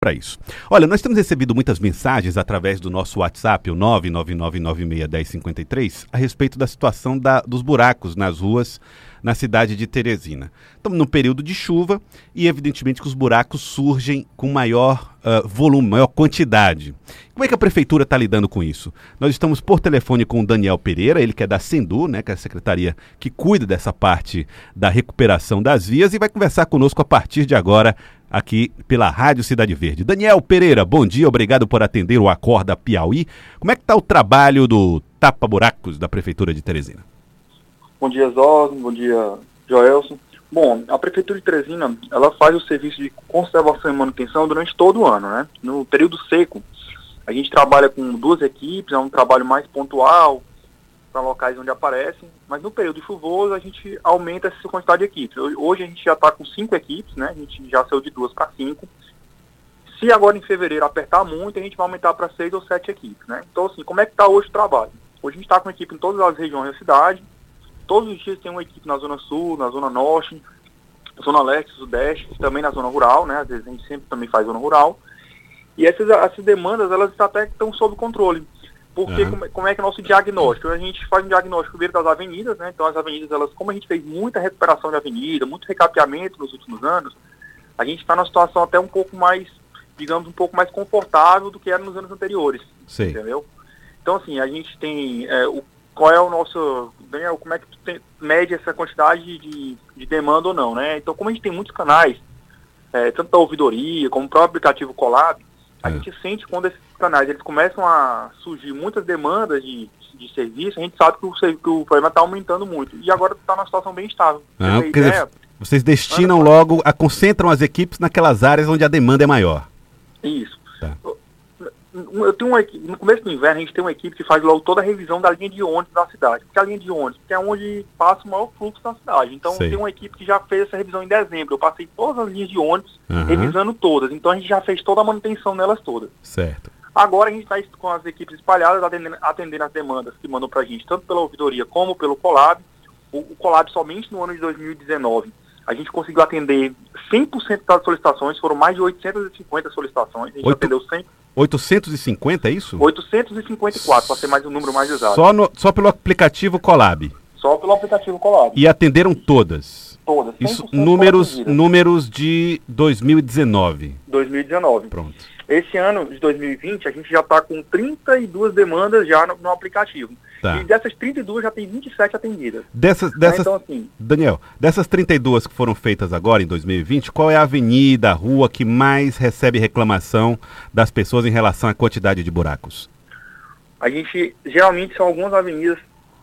para isso. Olha, nós temos recebido muitas mensagens através do nosso WhatsApp, o 999961053, a respeito da situação da, dos buracos nas ruas na cidade de Teresina. Estamos num período de chuva e, evidentemente, que os buracos surgem com maior uh, volume, maior quantidade. Como é que a prefeitura está lidando com isso? Nós estamos por telefone com o Daniel Pereira, ele que é da Sendu, né, que é a secretaria que cuida dessa parte da recuperação das vias, e vai conversar conosco a partir de agora aqui pela Rádio Cidade Verde. Daniel Pereira, bom dia, obrigado por atender o Acorda Piauí. Como é que está o trabalho do Tapa Buracos da Prefeitura de Teresina? Bom dia, Zosmo, bom dia, Joelson. Bom, a Prefeitura de Teresina, ela faz o serviço de conservação e manutenção durante todo o ano, né? No período seco, a gente trabalha com duas equipes, é um trabalho mais pontual, para locais onde aparecem, mas no período chuvoso a gente aumenta essa quantidade de equipes. Hoje a gente já está com cinco equipes, né? A gente já saiu de duas para cinco. Se agora em fevereiro apertar muito, a gente vai aumentar para seis ou sete equipes, né? Então assim, como é que está hoje o trabalho? Hoje a gente está com equipe em todas as regiões da cidade. Todos os dias tem uma equipe na zona sul, na zona norte, zona leste, sudeste, também na zona rural, né? Às vezes a gente sempre também faz zona rural. E essas, essas demandas, elas até estão sob controle. Porque uhum. como, como, é que é o nosso diagnóstico? A gente faz um diagnóstico primeiro das avenidas, né? Então as avenidas, elas, como a gente fez muita recuperação de avenida, muito recapeamento nos últimos anos, a gente está numa situação até um pouco mais, digamos, um pouco mais confortável do que era nos anos anteriores. Sim. Entendeu? Então, assim, a gente tem é, o, qual é o nosso. Daniel, como é que tu tem, mede essa quantidade de, de demanda ou não, né? Então, como a gente tem muitos canais, é, tanto da ouvidoria como o próprio aplicativo Colab, a é. gente sente quando esses canais eles começam a surgir muitas demandas de, de serviço, a gente sabe que o, que o problema está aumentando muito. E agora está numa situação bem estável. Ah, ideia, vocês destinam logo, a, concentram as equipes naquelas áreas onde a demanda é maior. Isso. Tá eu tenho uma no começo do inverno a gente tem uma equipe que faz logo toda a revisão da linha de ônibus da cidade. Porque a linha de ônibus é onde passa o maior fluxo da cidade. Então tem uma equipe que já fez essa revisão em dezembro. Eu passei todas as linhas de ônibus, uhum. revisando todas. Então a gente já fez toda a manutenção nelas todas. Certo. Agora a gente está com as equipes espalhadas atendendo, atendendo as demandas que mandam para a gente, tanto pela ouvidoria como pelo Colab. O, o Colab somente no ano de 2019 a gente conseguiu atender 100% das solicitações, foram mais de 850 solicitações, a gente Oito... atendeu 100%. 850, é isso? 854, para ser mais um número mais exato. Só, no, só pelo aplicativo Colab? Só pelo aplicativo Colab. E atenderam todas? Todas. Isso, números, números de 2019. 2019. Pronto. Esse ano de 2020, a gente já está com 32 demandas já no, no aplicativo. Tá. E dessas 32 já tem 27 atendidas. Dessas, dessas, então, assim, Daniel, dessas 32 que foram feitas agora em 2020, qual é a avenida, a rua que mais recebe reclamação das pessoas em relação à quantidade de buracos? A gente, geralmente são algumas avenidas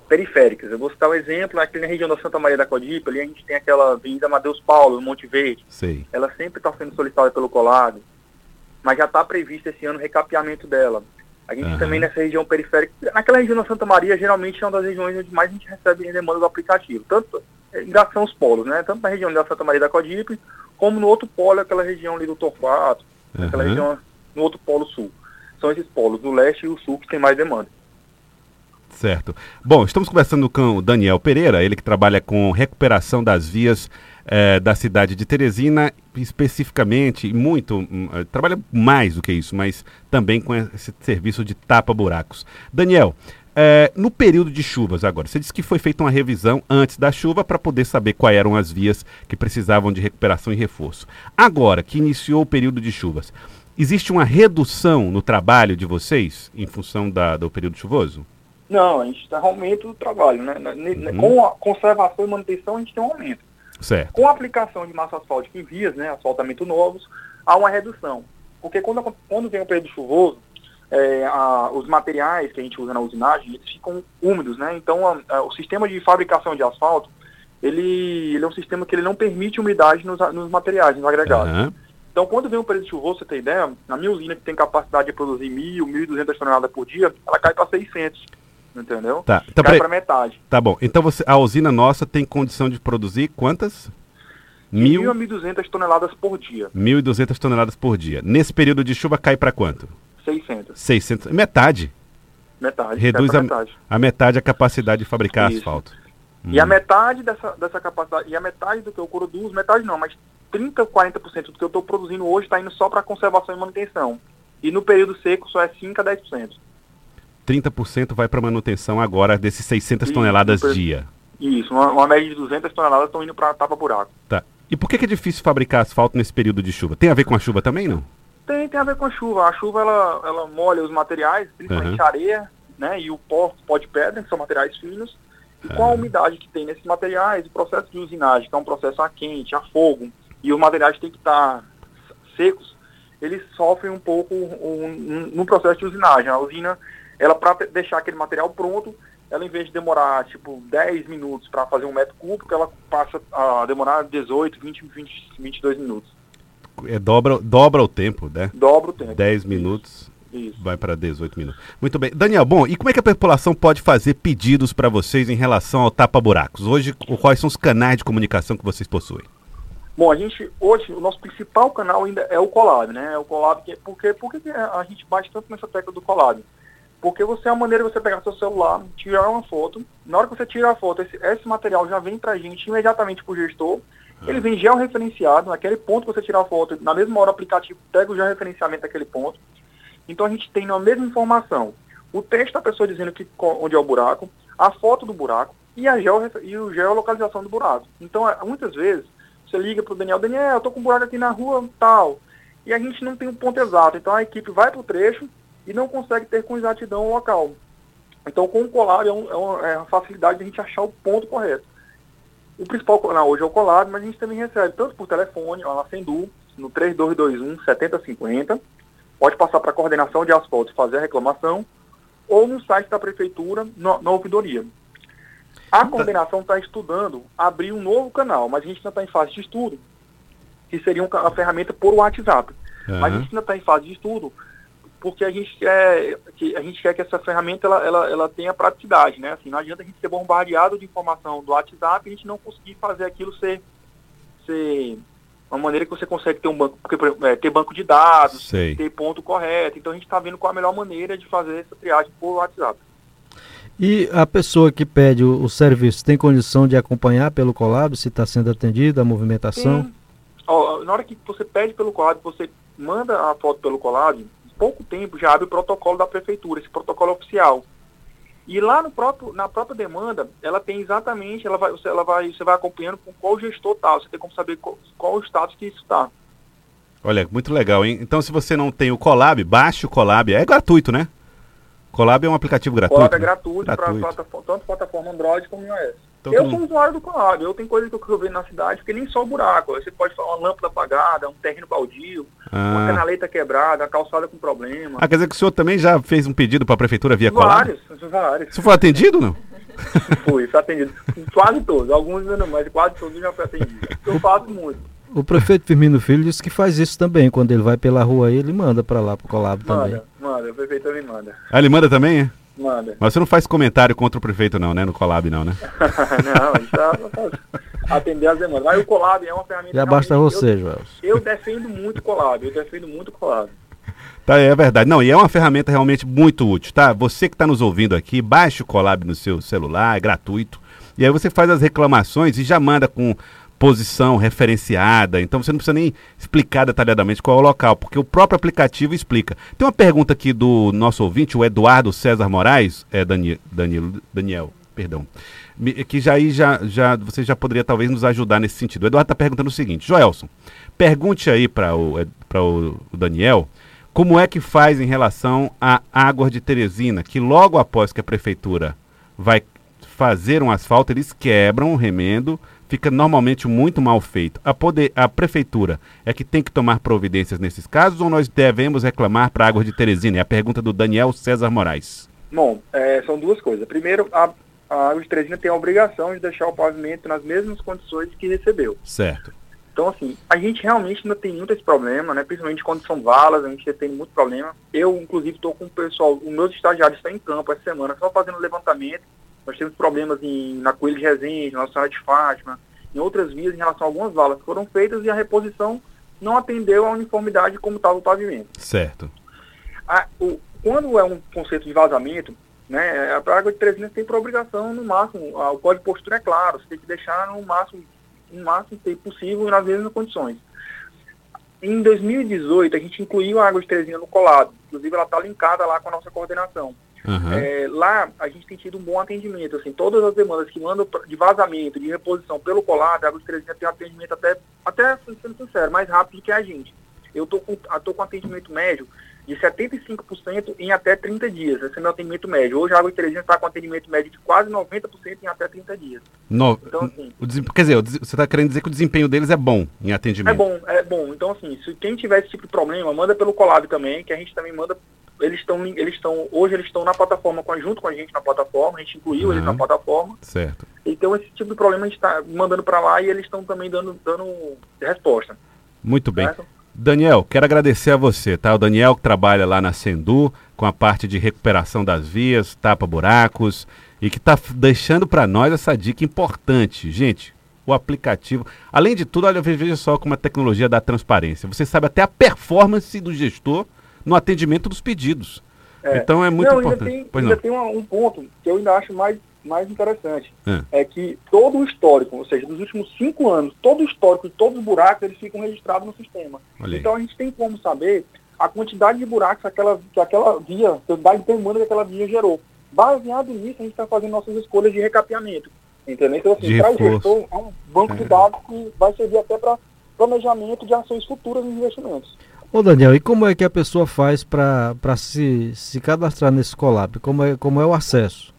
periféricas. Eu vou citar um exemplo, aqui na região da Santa Maria da Codipa, ali a gente tem aquela Avenida Madeus Paulo, no Monte Verde. Sei. Ela sempre está sendo solicitada pelo Colado mas já está previsto esse ano o recapeamento dela. A gente uhum. também nessa região periférica, naquela região da Santa Maria, geralmente é uma das regiões onde mais a gente recebe demanda do aplicativo. Tanto, já são os polos, né? Tanto na região da Santa Maria da Codipe, como no outro polo, aquela região ali do Torquato, uhum. aquela região no outro polo sul. São esses polos, o leste e o sul, que tem mais demanda. Certo. Bom, estamos conversando com o Daniel Pereira, ele que trabalha com recuperação das vias é, da cidade de Teresina, especificamente, e muito, hum, eh, trabalha mais do que isso, mas também com esse serviço de tapa-buracos. Daniel, é, no período de chuvas agora, você disse que foi feita uma revisão antes da chuva para poder saber quais eram as vias que precisavam de recuperação e reforço. Agora que iniciou o período de chuvas, existe uma redução no trabalho de vocês em função da, do período chuvoso? Não, a gente está aumento do trabalho, né? Uhum. Com a conservação e manutenção a gente tem um aumento. Certo. Com a aplicação de massa asfáltica em vias, né, asfaltamento novos, há uma redução. Porque quando, quando vem o período chuvoso, é, a, os materiais que a gente usa na usinagem, eles ficam úmidos, né? Então, a, a, o sistema de fabricação de asfalto, ele, ele é um sistema que ele não permite umidade nos, nos materiais, nos agregados. Uhum. Então, quando vem um período chuvoso, você tem ideia, na minha usina que tem capacidade de produzir 1.000, 1.200 toneladas por dia, ela cai para 600 entendeu? Tá, então, Cai para metade. Tá bom. Então você, a usina nossa tem condição de produzir quantas? Mil... 1.200 toneladas por dia. 1.200 toneladas por dia. Nesse período de chuva cai para quanto? 600. 600. Metade. Metade. Reduz a metade. a metade a capacidade de fabricar Isso. asfalto. E hum. a metade dessa, dessa capacidade, e a metade do que eu produzo, metade não, mas 30, 40% do que eu estou produzindo hoje está indo só para conservação e manutenção. E no período seco só é 5 a 10%. 30% vai para manutenção agora desses 600 toneladas per... dia. Isso, uma, uma, média de 200 toneladas estão indo para tapa-buraco. Tá. E por que, que, é difícil fabricar asfalto nesse período de chuva? Tem a ver com a chuva também, não? Tem, tem a ver com a chuva. A chuva, ela, ela molha os materiais, principalmente uhum. areia, né, e o pó, pó de pedra, que são materiais finos. E com a umidade que tem nesses materiais, o processo de usinagem, que é um processo a quente, a fogo, e os materiais têm que estar secos, eles sofrem um pouco um, um, no processo de usinagem. A usina, ela para deixar aquele material pronto, ela em vez de demorar tipo 10 minutos para fazer um metro cúbico, ela passa a demorar 18, 20, 20 22 minutos. É, dobra, dobra o tempo, né? Dobra o tempo. 10 minutos. Isso. Vai para 18 minutos. Muito bem. Daniel, bom, e como é que a população pode fazer pedidos para vocês em relação ao tapa-buracos? Hoje, quais são os canais de comunicação que vocês possuem? Bom, a gente, hoje, o nosso principal canal ainda é o Colab, né? É o Colab, que, porque, por que a gente bate tanto nessa tecla do Colab? Porque você é uma maneira de você pegar seu celular, tirar uma foto, na hora que você tira a foto, esse, esse material já vem para a gente imediatamente para o gestor, ele vem georreferenciado, naquele ponto que você tirar a foto, na mesma hora o aplicativo pega o georreferenciamento daquele ponto, então a gente tem na mesma informação. O texto da pessoa dizendo que, onde é o buraco, a foto do buraco e a geo, e a geolocalização do buraco. Então, é, muitas vezes, você liga para o Daniel, Daniel, eu estou com um buraco aqui na rua tal, e a gente não tem um ponto exato. Então a equipe vai para o trecho e não consegue ter com exatidão o local. Então com o Colab é, um, é, uma, é uma facilidade de a gente achar o ponto correto. O principal canal hoje é o Colab, mas a gente também recebe tanto por telefone, lá na Sendu, no 3221 7050, pode passar para a coordenação de asfalto e fazer a reclamação, ou no site da prefeitura, no, na ouvidoria. A então- coordenação está estudando abrir um novo canal, mas a gente ainda está em fase de estudo, que seria uma ferramenta por WhatsApp. Uhum. Mas a gente ainda está em fase de estudo, porque a gente quer que, a gente quer que essa ferramenta ela, ela, ela tenha praticidade, né? Assim, não adianta a gente ser bombardeado de informação do WhatsApp e a gente não conseguir fazer aquilo ser, ser uma maneira que você consegue ter um banco, porque, é, ter banco de dados, Sei. ter ponto correto. Então a gente está vendo qual a melhor maneira de fazer essa triagem por WhatsApp. E a pessoa que pede o, o serviço tem condição de acompanhar pelo Colab se está sendo atendida a movimentação? Ó, na hora que você pede pelo Colab, você manda a foto pelo Colab, pouco tempo já abre o protocolo da prefeitura, esse protocolo oficial. E lá no próprio, na própria demanda, ela tem exatamente, ela vai, você, ela vai, você vai acompanhando com qual gestor está, você tem como saber qual, qual o status que isso está. Olha, muito legal, hein? Então, se você não tem o Colab, baixe o Colab. É gratuito, né? Colab é um aplicativo gratuito. Colab é gratuito, gratuito. para tanto plataforma Android como iOS. Então, eu sou usuário do Colab, eu tenho coisa que eu vejo na cidade, porque nem só o buraco. Você pode falar uma lâmpada apagada, um terreno baldio, ah. uma canaleta quebrada, a calçada com problema. Ah, quer dizer que o senhor também já fez um pedido para a prefeitura via vários, Colab? Vários, vários. Você foi atendido não? fui, fui atendido. Quase todos, alguns ainda não, mas quase todos já fui atendido. Eu faço muito. O prefeito Firmino Filho disse que faz isso também. Quando ele vai pela rua aí, ele manda para lá, pro Colab manda, também. Manda, o prefeito também manda. Ah, ele manda também, é? Manda. Mas você não faz comentário contra o prefeito não, né? No Colab não, né? não, a gente tá, atender as demandas. Mas o Colab é uma ferramenta... Já basta você, eu, Joel. Eu defendo muito o Colab, eu defendo muito o Colab. Tá, é verdade. Não, e é uma ferramenta realmente muito útil, tá? Você que está nos ouvindo aqui, baixe o Colab no seu celular, é gratuito. E aí você faz as reclamações e já manda com posição referenciada, então você não precisa nem explicar detalhadamente qual é o local, porque o próprio aplicativo explica. Tem uma pergunta aqui do nosso ouvinte, o Eduardo César Moraes, é Daniel, Daniel, Daniel perdão, que já aí já, já você já poderia talvez nos ajudar nesse sentido. O Eduardo está perguntando o seguinte, Joelson, pergunte aí para o, para o Daniel como é que faz em relação à água de Teresina, que logo após que a prefeitura vai fazer um asfalto, eles quebram o remendo fica normalmente muito mal feito. A, poder, a prefeitura é que tem que tomar providências nesses casos ou nós devemos reclamar para a Água de Teresina? É a pergunta do Daniel César Moraes. Bom, é, são duas coisas. Primeiro, a, a Água de Teresina tem a obrigação de deixar o pavimento nas mesmas condições que recebeu. Certo. Então, assim, a gente realmente ainda tem muito esse problema, né? Principalmente quando são valas, a gente tem muito problema. Eu, inclusive, estou com o pessoal, os meus estagiários estão em campo essa semana, só fazendo levantamento nós temos problemas em, na Coelho de Resende, na Nossa de Fátima, em outras vias em relação a algumas valas que foram feitas e a reposição não atendeu à uniformidade como estava o pavimento. Certo. A, o, quando é um conceito de vazamento, né, a Praga de 300 tem por obrigação, no máximo, a, o código de postura é claro, você tem que deixar no máximo o máximo tempo possível e nas mesmas condições. Em 2018, a gente incluiu a água de Teresina no colado. Inclusive, ela está linkada lá com a nossa coordenação. Uhum. É, lá, a gente tem tido um bom atendimento. Assim, todas as demandas que mandam de vazamento, de reposição pelo colado, a água de Teresina tem um atendimento até, até sendo sincero, mais rápido do que a gente. Eu estou com, tô com atendimento médio de 75% em até 30 dias. Esse é meu atendimento médio. Hoje a Água de Teresina está com atendimento médio de quase 90% em até 30 dias. No, então, assim, quer dizer, você está querendo dizer que o desempenho deles é bom em atendimento? É bom, é bom. Então, assim, se quem tiver esse tipo de problema, manda pelo Colab também, que a gente também manda. Eles estão, eles estão, hoje eles estão na plataforma, junto com a gente na plataforma, a gente incluiu uhum. eles na plataforma. Certo. Então, esse tipo de problema a gente está mandando para lá e eles estão também dando, dando resposta. Muito bem. Certo? Daniel, quero agradecer a você, tá? O Daniel que trabalha lá na Sendu com a parte de recuperação das vias, tapa buracos e que está deixando para nós essa dica importante. Gente, o aplicativo, além de tudo, olha, veja só como a tecnologia dá transparência. Você sabe até a performance do gestor no atendimento dos pedidos. É. Então é muito não, importante. Ainda tem, ainda tem um, um ponto que eu ainda acho mais mais interessante é. é. que todo o histórico, ou seja, dos últimos cinco anos, todo o histórico todos os buracos, eles ficam registrados no sistema. Então a gente tem como saber a quantidade de buracos que aquela, que aquela via, a quantidade de demanda que aquela via gerou. Baseado nisso, a gente está fazendo nossas escolhas de recapeamento. Entendeu? Então, assim, para o gestor, é um banco é. de dados que vai servir até para planejamento de ações futuras nos investimentos. Ô Daniel, e como é que a pessoa faz para se, se cadastrar nesse Colab? Como é, como é o acesso?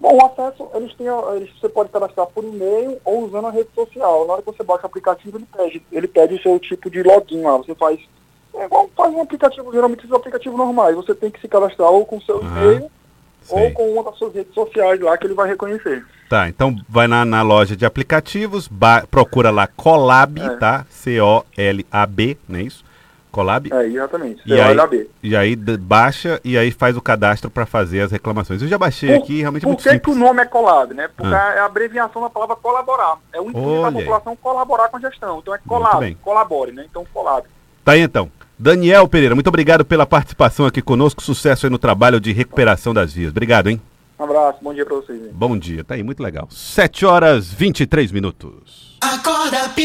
Bom, o acesso, eles têm, eles, você pode cadastrar por e-mail ou usando a rede social. Na hora que você baixa o aplicativo, ele pede, ele pede o seu tipo de login lá. Você faz, é igual faz um aplicativo, geralmente esses aplicativos normais. Você tem que se cadastrar ou com o seu uhum. E-mail ou com uma das suas redes sociais lá que ele vai reconhecer. Tá, então vai na, na loja de aplicativos, procura lá Colab, é. tá? C-O-L-A-B, não é isso? Colab? É, exatamente. E aí, e aí baixa e aí faz o cadastro para fazer as reclamações. Eu já baixei por, aqui, realmente por é muito que simples. que o nome é Colab, né? Porque ah. é a abreviação da palavra colaborar. É o intuito da população colaborar com a gestão. Então é Colab, colabore, né? Então Colab. Tá aí então. Daniel Pereira, muito obrigado pela participação aqui conosco. Sucesso aí no trabalho de recuperação das vias. Obrigado, hein? Um abraço, bom dia para vocês. Hein? Bom dia, tá aí, muito legal. 7 horas 23 minutos. Acorda,